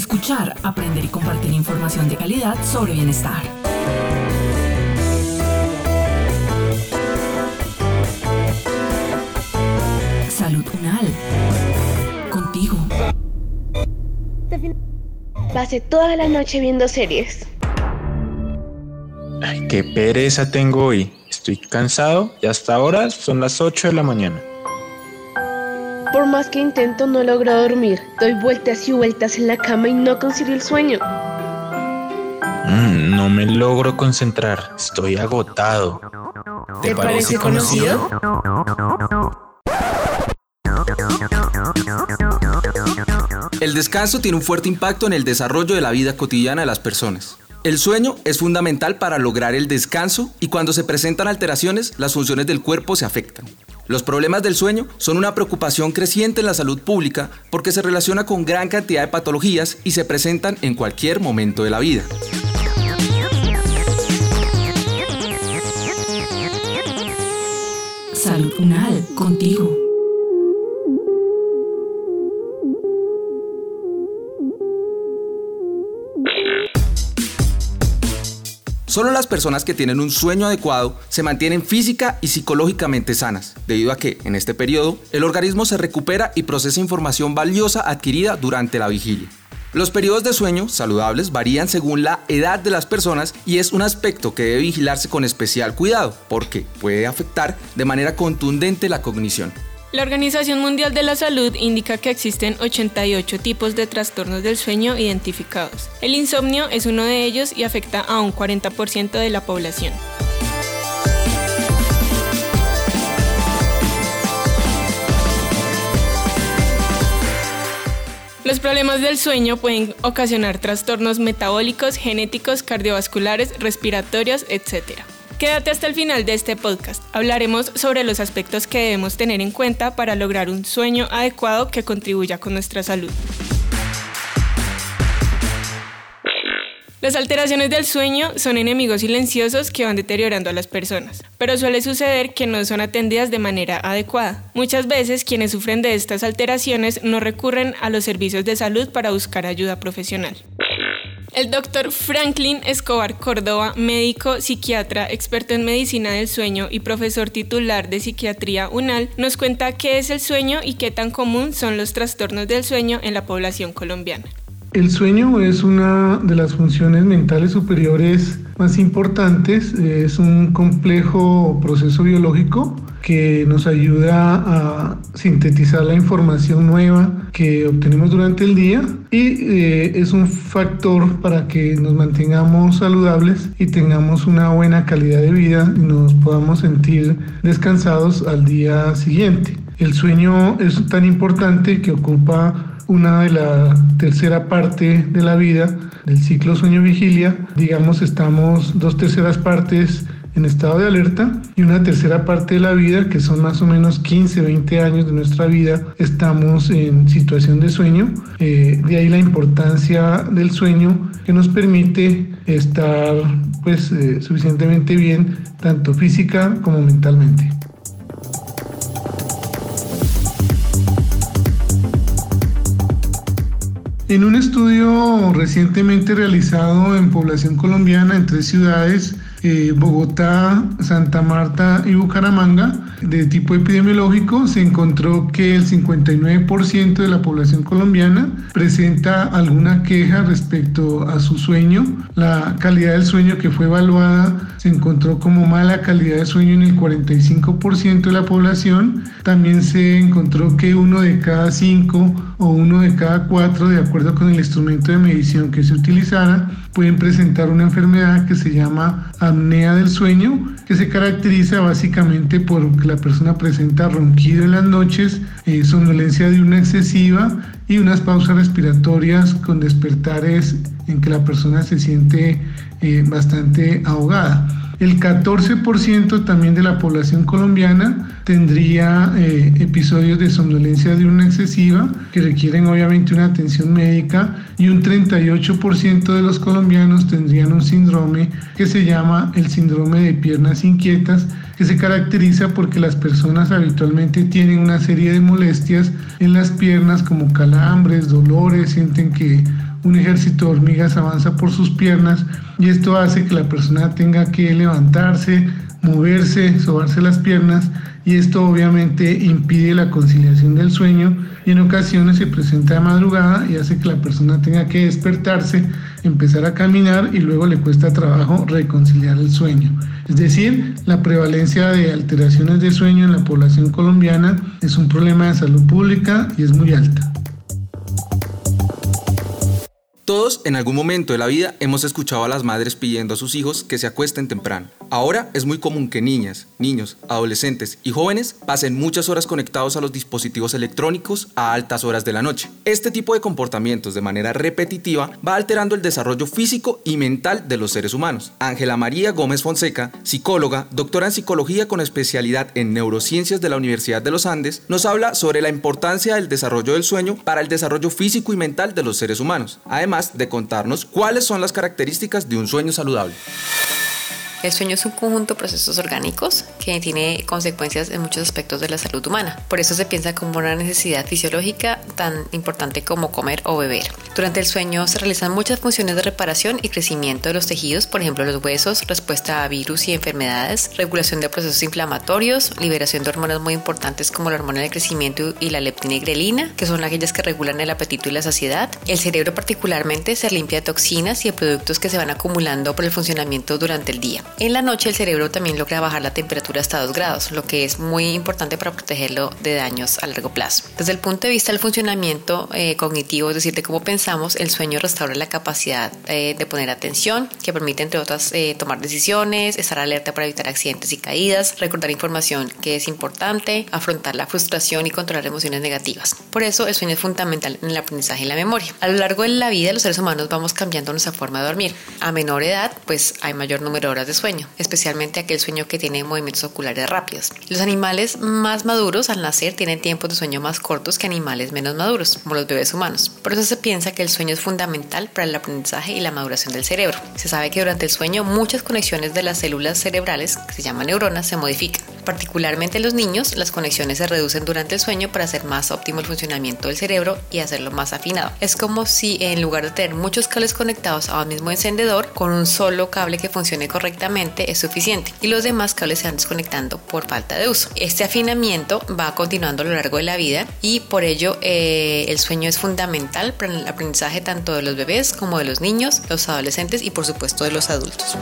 Escuchar, aprender y compartir información de calidad sobre bienestar. Salud Unal. Contigo. Pasé toda la noche viendo series. Ay, qué pereza tengo hoy. Estoy cansado y hasta ahora son las 8 de la mañana. Por más que intento no logro dormir. Doy vueltas y vueltas en la cama y no consigo el sueño. Mm, no me logro concentrar. Estoy agotado. ¿Te, parece conocido? El descanso tiene un fuerte impacto en el desarrollo de la vida cotidiana de las personas. El sueño es fundamental para lograr el descanso y cuando se presentan alteraciones, las funciones del cuerpo se afectan. Los problemas del sueño son una preocupación creciente en la salud pública porque se relaciona con gran cantidad de patologías y se presentan en cualquier momento de la vida. Salud contigo. Solo las personas que tienen un sueño adecuado se mantienen física y psicológicamente sanas, debido a que, en este periodo, el organismo se recupera y procesa información valiosa adquirida durante la vigilia. Los periodos de sueño saludables varían según la edad de las personas y es un aspecto que debe vigilarse con especial cuidado porque puede afectar de manera contundente la cognición. La Organización Mundial de la Salud indica que existen 88 tipos de trastornos del sueño identificados. El insomnio es uno de ellos y afecta a un 40% de la población. Los problemas del sueño pueden ocasionar trastornos metabólicos, genéticos, cardiovasculares, respiratorios, etc. Quédate hasta el final de este podcast. Hablaremos sobre los aspectos que debemos tener en cuenta para lograr un sueño adecuado que contribuya con nuestra salud. Las alteraciones del sueño son enemigos silenciosos que van deteriorando a las personas, pero suele suceder que no son atendidas de manera adecuada. Muchas veces quienes sufren de estas alteraciones no recurren a los servicios de salud para buscar ayuda profesional. El doctor Franklin Escobar Córdoba, médico, psiquiatra, experto en medicina del sueño y profesor titular de psiquiatría UNAL, nos cuenta qué es el sueño y qué tan común son los trastornos del sueño en la población colombiana. El sueño es una de las funciones mentales superiores más importantes, es un complejo proceso biológico que nos ayuda a sintetizar la información nueva que obtenemos durante el día y eh, es un factor para que nos mantengamos saludables y tengamos una buena calidad de vida y nos podamos sentir descansados al día siguiente. El sueño es tan importante que ocupa una de la tercera parte de la vida del ciclo sueño-vigilia. Digamos, estamos dos terceras partes en estado de alerta y una tercera parte de la vida, que son más o menos 15, 20 años de nuestra vida, estamos en situación de sueño. Eh, de ahí la importancia del sueño que nos permite estar pues eh, suficientemente bien tanto física como mentalmente. En un estudio recientemente realizado en población colombiana en tres ciudades, eh, Bogotá, Santa Marta y Bucaramanga, de tipo epidemiológico, se encontró que el 59% de la población colombiana presenta alguna queja respecto a su sueño. La calidad del sueño que fue evaluada se encontró como mala calidad de sueño en el 45% de la población. También se encontró que uno de cada cinco o uno de cada cuatro, de acuerdo con el instrumento de medición que se utilizara, pueden presentar una enfermedad que se llama apnea del sueño, que se caracteriza básicamente por que la persona presenta ronquido en las noches, eh, somnolencia diurna excesiva y unas pausas respiratorias con despertares en que la persona se siente eh, bastante ahogada. El 14% también de la población colombiana tendría eh, episodios de somnolencia diurna excesiva que requieren obviamente una atención médica y un 38% de los colombianos tendrían un síndrome que se llama el síndrome de piernas inquietas que se caracteriza porque las personas habitualmente tienen una serie de molestias en las piernas como calambres, dolores, sienten que un ejército de hormigas avanza por sus piernas y esto hace que la persona tenga que levantarse, moverse, sobarse las piernas y esto obviamente impide la conciliación del sueño y en ocasiones se presenta de madrugada y hace que la persona tenga que despertarse, empezar a caminar y luego le cuesta trabajo reconciliar el sueño. Es decir, la prevalencia de alteraciones de sueño en la población colombiana es un problema de salud pública y es muy alta. Todos en algún momento de la vida hemos escuchado a las madres pidiendo a sus hijos que se acuesten temprano. Ahora es muy común que niñas, niños, adolescentes y jóvenes pasen muchas horas conectados a los dispositivos electrónicos a altas horas de la noche. Este tipo de comportamientos de manera repetitiva va alterando el desarrollo físico y mental de los seres humanos. Ángela María Gómez Fonseca, psicóloga, doctora en psicología con especialidad en neurociencias de la Universidad de los Andes, nos habla sobre la importancia del desarrollo del sueño para el desarrollo físico y mental de los seres humanos. Además, de contarnos cuáles son las características de un sueño saludable. El sueño es un conjunto de procesos orgánicos que tiene consecuencias en muchos aspectos de la salud humana. Por eso se piensa como una necesidad fisiológica tan importante como comer o beber. Durante el sueño se realizan muchas funciones de reparación y crecimiento de los tejidos, por ejemplo los huesos, respuesta a virus y enfermedades, regulación de procesos inflamatorios, liberación de hormonas muy importantes como la hormona del crecimiento y la leptina y grelina, que son aquellas que regulan el apetito y la saciedad. El cerebro particularmente se limpia de toxinas y de productos que se van acumulando por el funcionamiento durante el día. En la noche el cerebro también logra bajar la temperatura hasta 2 grados, lo que es muy importante para protegerlo de daños a largo plazo. Desde el punto de vista del funcionamiento eh, cognitivo, es decir, de cómo pensamos, el sueño restaura la capacidad eh, de poner atención, que permite, entre otras, eh, tomar decisiones, estar alerta para evitar accidentes y caídas, recordar información que es importante, afrontar la frustración y controlar emociones negativas. Por eso el sueño es fundamental en el aprendizaje y la memoria. A lo largo de la vida los seres humanos vamos cambiando nuestra forma de dormir. A menor edad, pues hay mayor número de horas de sueño, especialmente aquel sueño que tiene movimientos oculares rápidos. Los animales más maduros al nacer tienen tiempos de sueño más cortos que animales menos maduros, como los bebés humanos. Por eso se piensa que el sueño es fundamental para el aprendizaje y la maduración del cerebro. Se sabe que durante el sueño muchas conexiones de las células cerebrales, que se llaman neuronas, se modifican. Particularmente en los niños, las conexiones se reducen durante el sueño para hacer más óptimo el funcionamiento del cerebro y hacerlo más afinado. Es como si en lugar de tener muchos cables conectados a un mismo encendedor, con un solo cable que funcione correctamente, es suficiente y los demás cables se van desconectando por falta de uso. Este afinamiento va continuando a lo largo de la vida y por ello eh, el sueño es fundamental para el aprendizaje tanto de los bebés como de los niños, los adolescentes y por supuesto de los adultos.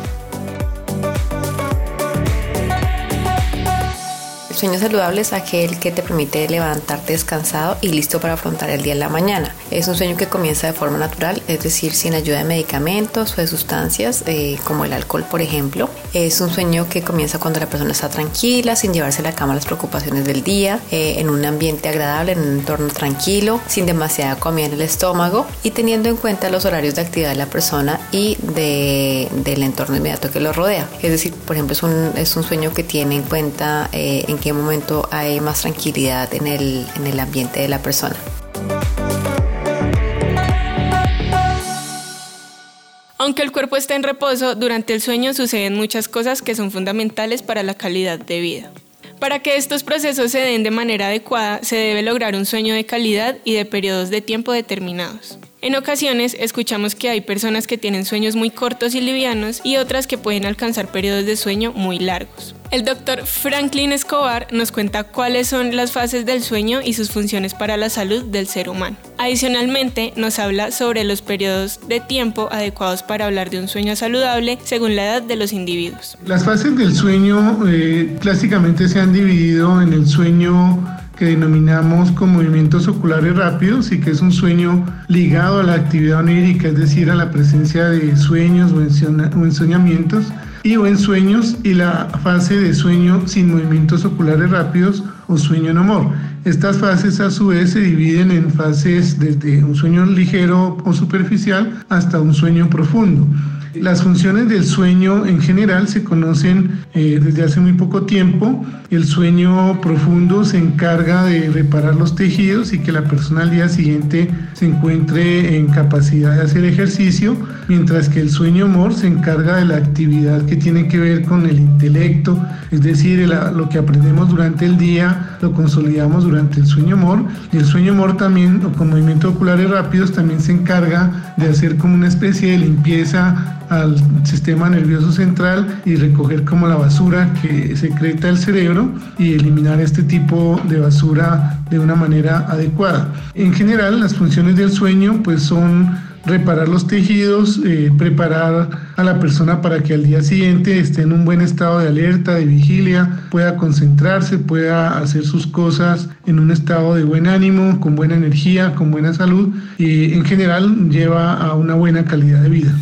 Sueño saludable es aquel que te permite levantarte descansado y listo para afrontar el día en la mañana. Es un sueño que comienza de forma natural, es decir, sin ayuda de medicamentos o de sustancias eh, como el alcohol, por ejemplo. Es un sueño que comienza cuando la persona está tranquila, sin llevarse a la cama las preocupaciones del día, eh, en un ambiente agradable, en un entorno tranquilo, sin demasiada comida en el estómago y teniendo en cuenta los horarios de actividad de la persona y del entorno inmediato que lo rodea. Es decir, por ejemplo, es un, es un sueño que tiene en cuenta eh, en qué momento hay más tranquilidad en el, en el ambiente de la persona. Aunque el cuerpo esté en reposo, durante el sueño suceden muchas cosas que son fundamentales para la calidad de vida. Para que estos procesos se den de manera adecuada, se debe lograr un sueño de calidad y de periodos de tiempo determinados. En ocasiones escuchamos que hay personas que tienen sueños muy cortos y livianos y otras que pueden alcanzar periodos de sueño muy largos. El doctor Franklin Escobar nos cuenta cuáles son las fases del sueño y sus funciones para la salud del ser humano. Adicionalmente, nos habla sobre los periodos de tiempo adecuados para hablar de un sueño saludable según la edad de los individuos. Las fases del sueño eh, clásicamente se han dividido en el sueño que denominamos con movimientos oculares rápidos y que es un sueño ligado a la actividad onírica, es decir, a la presencia de sueños o ensoñamientos y o en sueños y la fase de sueño sin movimientos oculares rápidos o sueño en amor. Estas fases a su vez se dividen en fases desde un sueño ligero o superficial hasta un sueño profundo. Las funciones del sueño en general se conocen eh, desde hace muy poco tiempo. El sueño profundo se encarga de reparar los tejidos y que la persona al día siguiente se encuentre en capacidad de hacer ejercicio, mientras que el sueño amor se encarga de la actividad que tiene que ver con el intelecto, es decir, lo que aprendemos durante el día lo consolidamos durante el sueño amor y el sueño amor también, con movimientos oculares rápidos, también se encarga de hacer como una especie de limpieza al sistema nervioso central y recoger como la basura que secreta el cerebro y eliminar este tipo de basura de una manera adecuada. En general, las funciones del sueño pues son reparar los tejidos, eh, preparar a la persona para que al día siguiente esté en un buen estado de alerta, de vigilia, pueda concentrarse, pueda hacer sus cosas en un estado de buen ánimo, con buena energía, con buena salud y en general lleva a una buena calidad de vida.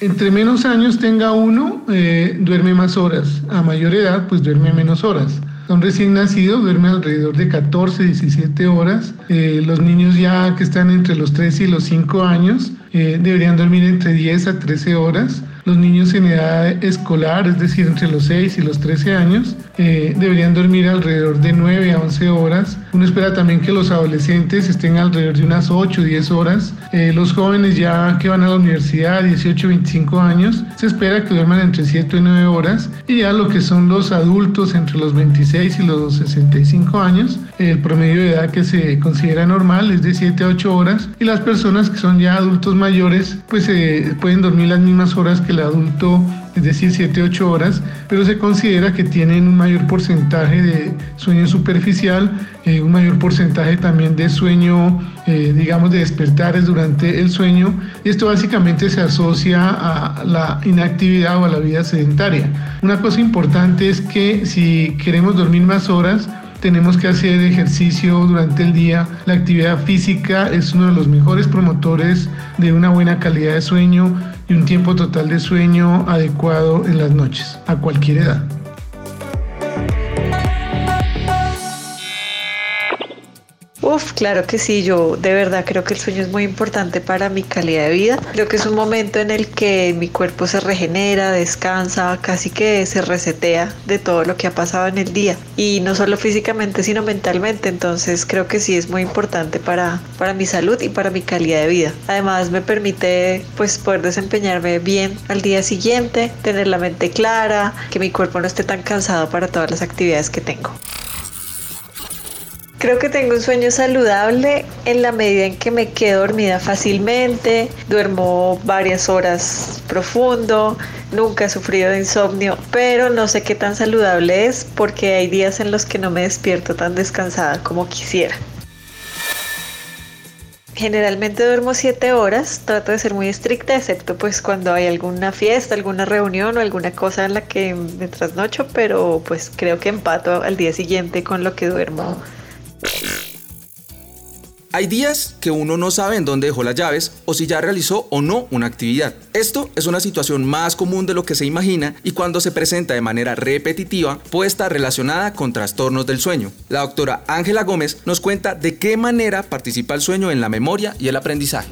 Entre menos años tenga uno, eh, duerme más horas. A mayor edad, pues duerme menos horas. Un recién nacido duerme alrededor de 14, 17 horas. Eh, los niños ya que están entre los 3 y los 5 años eh, deberían dormir entre 10 a 13 horas. Los niños en edad escolar, es decir, entre los 6 y los 13 años, eh, deberían dormir alrededor de 9 a 11 horas. Uno espera también que los adolescentes estén alrededor de unas 8 o 10 horas. Eh, los jóvenes ya que van a la universidad, 18 25 años, se espera que duerman entre 7 y 9 horas. Y ya lo que son los adultos entre los 26 y los 65 años, el promedio de edad que se considera normal es de 7 a 8 horas. Y las personas que son ya adultos mayores, pues eh, pueden dormir las mismas horas que el adulto, es decir, 7-8 horas, pero se considera que tienen un mayor porcentaje de sueño superficial, eh, un mayor porcentaje también de sueño, eh, digamos, de despertares durante el sueño. Esto básicamente se asocia a la inactividad o a la vida sedentaria. Una cosa importante es que si queremos dormir más horas, tenemos que hacer ejercicio durante el día. La actividad física es uno de los mejores promotores de una buena calidad de sueño y un tiempo total de sueño adecuado en las noches, a cualquier edad. Uf, claro que sí, yo de verdad creo que el sueño es muy importante para mi calidad de vida. Creo que es un momento en el que mi cuerpo se regenera, descansa, casi que se resetea de todo lo que ha pasado en el día. Y no solo físicamente, sino mentalmente. Entonces creo que sí es muy importante para, para mi salud y para mi calidad de vida. Además me permite pues poder desempeñarme bien al día siguiente, tener la mente clara, que mi cuerpo no esté tan cansado para todas las actividades que tengo. Creo que tengo un sueño saludable en la medida en que me quedo dormida fácilmente, duermo varias horas profundo, nunca he sufrido de insomnio, pero no sé qué tan saludable es porque hay días en los que no me despierto tan descansada como quisiera. Generalmente duermo 7 horas, trato de ser muy estricta, excepto pues cuando hay alguna fiesta, alguna reunión o alguna cosa en la que me trasnocho, pero pues creo que empato al día siguiente con lo que duermo hay días que uno no sabe en dónde dejó las llaves o si ya realizó o no una actividad. Esto es una situación más común de lo que se imagina y cuando se presenta de manera repetitiva puede estar relacionada con trastornos del sueño. La doctora Ángela Gómez nos cuenta de qué manera participa el sueño en la memoria y el aprendizaje.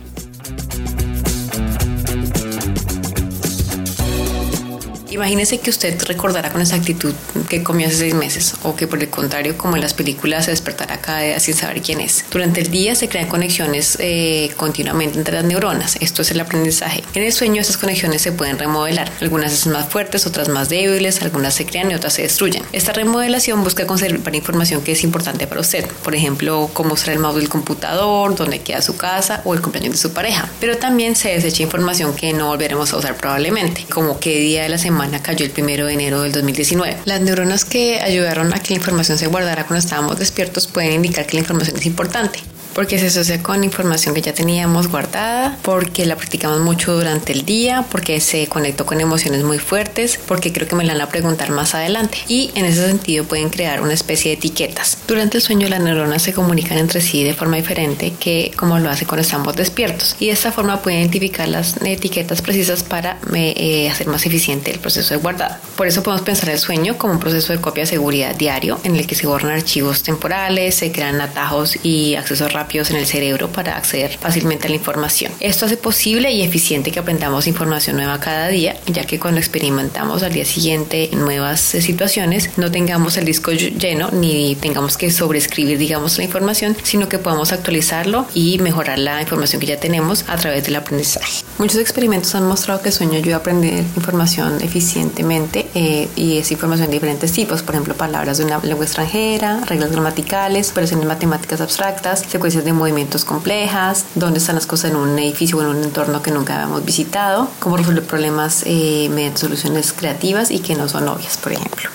Imagínese que usted recordará con exactitud que comió hace seis meses o que por el contrario, como en las películas, se despertará cada día sin saber quién es. Durante el día se crean conexiones eh, continuamente entre las neuronas. Esto es el aprendizaje. En el sueño estas conexiones se pueden remodelar. Algunas son más fuertes, otras más débiles, algunas se crean y otras se destruyen. Esta remodelación busca conservar información que es importante para usted. Por ejemplo, cómo será el mouse del computador, dónde queda su casa o el cumpleaños de su pareja. Pero también se desecha información que no volveremos a usar probablemente, como qué día de la semana cayó el primero de enero del 2019. Las neuronas que ayudaron a que la información se guardara cuando estábamos despiertos pueden indicar que la información es importante. Porque se asocia con información que ya teníamos guardada, porque la practicamos mucho durante el día, porque se conectó con emociones muy fuertes, porque creo que me la van a preguntar más adelante. Y en ese sentido pueden crear una especie de etiquetas. Durante el sueño las neuronas se comunican entre sí de forma diferente que como lo hace cuando estamos despiertos. Y de esta forma pueden identificar las etiquetas precisas para eh, hacer más eficiente el proceso de guardado. Por eso podemos pensar el sueño como un proceso de copia de seguridad diario en el que se borran archivos temporales, se crean atajos y accesos rápidos en el cerebro para acceder fácilmente a la información. Esto hace posible y eficiente que aprendamos información nueva cada día, ya que cuando experimentamos al día siguiente nuevas eh, situaciones, no tengamos el disco lleno ni tengamos que sobreescribir, digamos, la información, sino que podamos actualizarlo y mejorar la información que ya tenemos a través del aprendizaje. Muchos experimentos han mostrado que el sueño ayuda a aprender información eficientemente eh, y es información de diferentes tipos, por ejemplo, palabras de una lengua extranjera, reglas gramaticales, operaciones matemáticas abstractas, secuencias de movimientos complejas, dónde están las cosas en un edificio o en un entorno que nunca habíamos visitado, cómo resolver problemas eh, mediante soluciones creativas y que no son obvias, por ejemplo.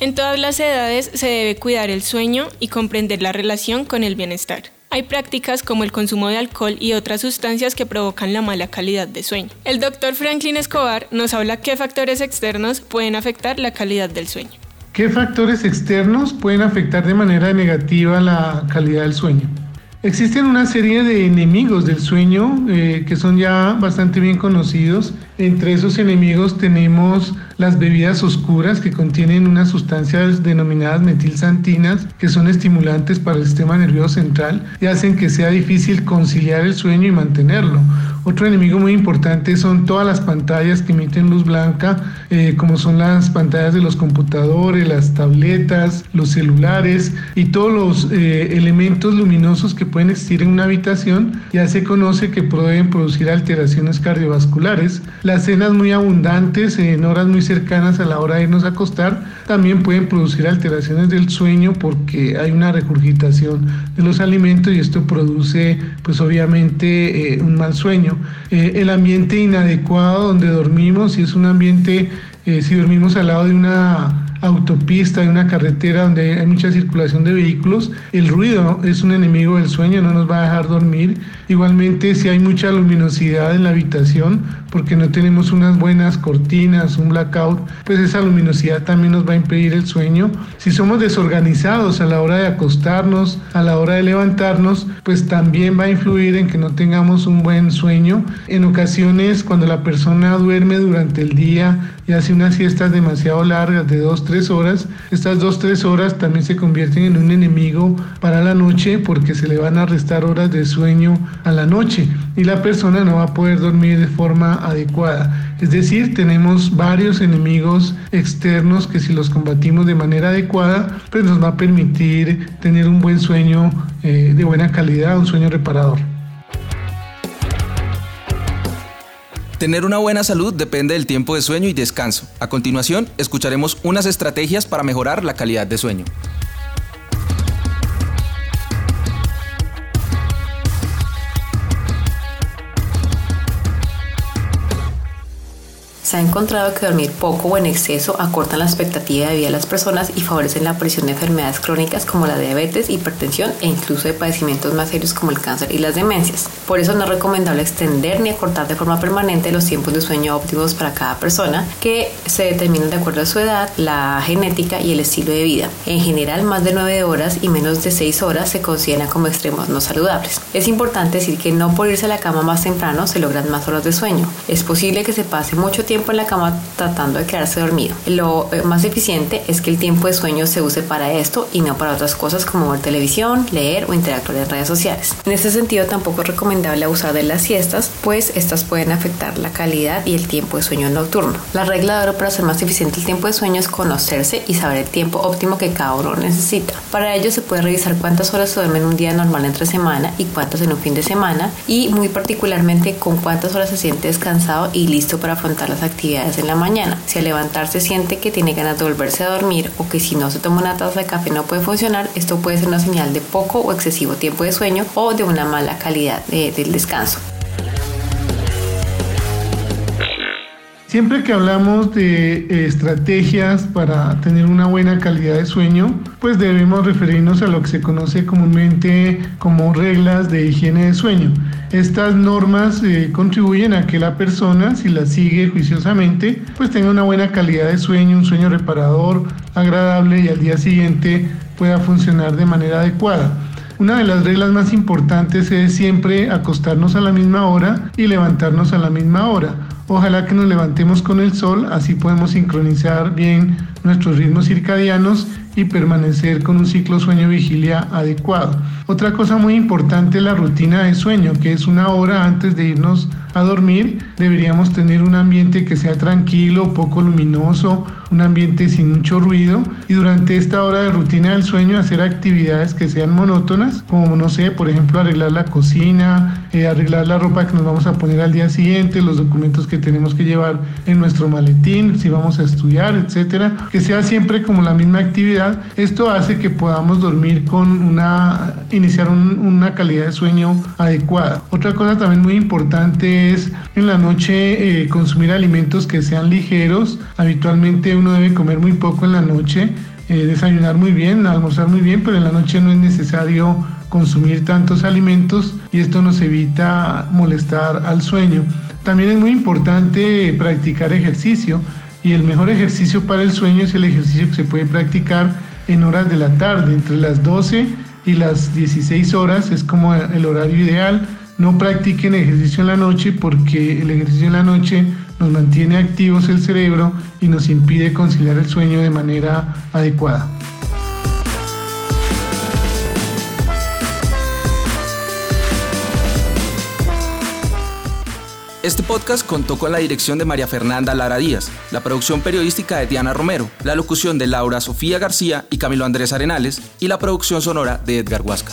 En todas las edades se debe cuidar el sueño y comprender la relación con el bienestar. Hay prácticas como el consumo de alcohol y otras sustancias que provocan la mala calidad de sueño. El doctor Franklin Escobar nos habla qué factores externos pueden afectar la calidad del sueño. ¿Qué factores externos pueden afectar de manera negativa la calidad del sueño? Existen una serie de enemigos del sueño eh, que son ya bastante bien conocidos. Entre esos enemigos tenemos las bebidas oscuras que contienen unas sustancias denominadas metilsantinas que son estimulantes para el sistema nervioso central y hacen que sea difícil conciliar el sueño y mantenerlo. Otro enemigo muy importante son todas las pantallas que emiten luz blanca, eh, como son las pantallas de los computadores, las tabletas, los celulares y todos los eh, elementos luminosos que pueden existir en una habitación. Ya se conoce que pueden producir alteraciones cardiovasculares. Las cenas muy abundantes en horas muy cercanas a la hora de irnos a acostar también pueden producir alteraciones del sueño porque hay una regurgitación de los alimentos y esto produce pues obviamente eh, un mal sueño. Eh, el ambiente inadecuado donde dormimos, si es un ambiente, eh, si dormimos al lado de una autopista, de una carretera donde hay mucha circulación de vehículos, el ruido es un enemigo del sueño, no nos va a dejar dormir. Igualmente, si hay mucha luminosidad en la habitación, porque no tenemos unas buenas cortinas, un blackout, pues esa luminosidad también nos va a impedir el sueño. Si somos desorganizados a la hora de acostarnos, a la hora de levantarnos, pues también va a influir en que no tengamos un buen sueño. En ocasiones, cuando la persona duerme durante el día y hace unas siestas demasiado largas de dos, tres horas, estas dos, tres horas también se convierten en un enemigo para la noche porque se le van a restar horas de sueño a la noche y la persona no va a poder dormir de forma adecuada. Es decir, tenemos varios enemigos externos que si los combatimos de manera adecuada, pues nos va a permitir tener un buen sueño eh, de buena calidad, un sueño reparador. Tener una buena salud depende del tiempo de sueño y descanso. A continuación, escucharemos unas estrategias para mejorar la calidad de sueño. Se ha encontrado que dormir poco o en exceso acortan la expectativa de vida de las personas y favorecen la aparición de enfermedades crónicas como la diabetes, hipertensión e incluso de padecimientos más serios como el cáncer y las demencias. Por eso no es recomendable extender ni acortar de forma permanente los tiempos de sueño óptimos para cada persona, que se determinan de acuerdo a su edad, la genética y el estilo de vida. En general, más de 9 horas y menos de 6 horas se consideran como extremos no saludables. Es importante decir que no por irse a la cama más temprano se logran más horas de sueño. Es posible que se pase mucho tiempo en la cama tratando de quedarse dormido. Lo eh, más eficiente es que el tiempo de sueño se use para esto y no para otras cosas como ver televisión, leer o interactuar en redes sociales. En este sentido tampoco es recomendable abusar de las siestas, pues estas pueden afectar la calidad y el tiempo de sueño nocturno. La regla de oro para hacer más eficiente el tiempo de sueño es conocerse y saber el tiempo óptimo que cada uno necesita. Para ello se puede revisar cuántas horas se duerme en un día normal entre semana y cuántas en un fin de semana y muy particularmente con cuántas horas se siente descansado y listo para afrontar las actividades en la mañana. Si al levantarse siente que tiene ganas de volverse a dormir o que si no se toma una taza de café no puede funcionar, esto puede ser una señal de poco o excesivo tiempo de sueño o de una mala calidad del descanso. Siempre que hablamos de eh, estrategias para tener una buena calidad de sueño, pues debemos referirnos a lo que se conoce comúnmente como reglas de higiene de sueño. Estas normas eh, contribuyen a que la persona, si las sigue juiciosamente, pues tenga una buena calidad de sueño, un sueño reparador, agradable y al día siguiente pueda funcionar de manera adecuada. Una de las reglas más importantes es siempre acostarnos a la misma hora y levantarnos a la misma hora. Ojalá que nos levantemos con el sol, así podemos sincronizar bien nuestros ritmos circadianos y permanecer con un ciclo sueño-vigilia adecuado. Otra cosa muy importante es la rutina de sueño, que es una hora antes de irnos a dormir. Deberíamos tener un ambiente que sea tranquilo, poco luminoso, un ambiente sin mucho ruido y durante esta hora de rutina del sueño hacer actividades que sean monótonas, como no sé, por ejemplo, arreglar la cocina, eh, arreglar la ropa que nos vamos a poner al día siguiente, los documentos que tenemos que llevar en nuestro maletín, si vamos a estudiar, etcétera, que sea siempre como la misma actividad. Esto hace que podamos dormir con una iniciar una calidad de sueño adecuada. Otra cosa también muy importante es en la noche eh, consumir alimentos que sean ligeros. Habitualmente uno debe comer muy poco en la noche, eh, desayunar muy bien, almorzar muy bien, pero en la noche no es necesario consumir tantos alimentos y esto nos evita molestar al sueño. También es muy importante practicar ejercicio y el mejor ejercicio para el sueño es el ejercicio que se puede practicar en horas de la tarde, entre las 12 y las 16 horas es como el horario ideal. No practiquen ejercicio en la noche porque el ejercicio en la noche nos mantiene activos el cerebro y nos impide conciliar el sueño de manera adecuada. Este podcast contó con la dirección de María Fernanda Lara Díaz, la producción periodística de Diana Romero, la locución de Laura Sofía García y Camilo Andrés Arenales y la producción sonora de Edgar Huasca.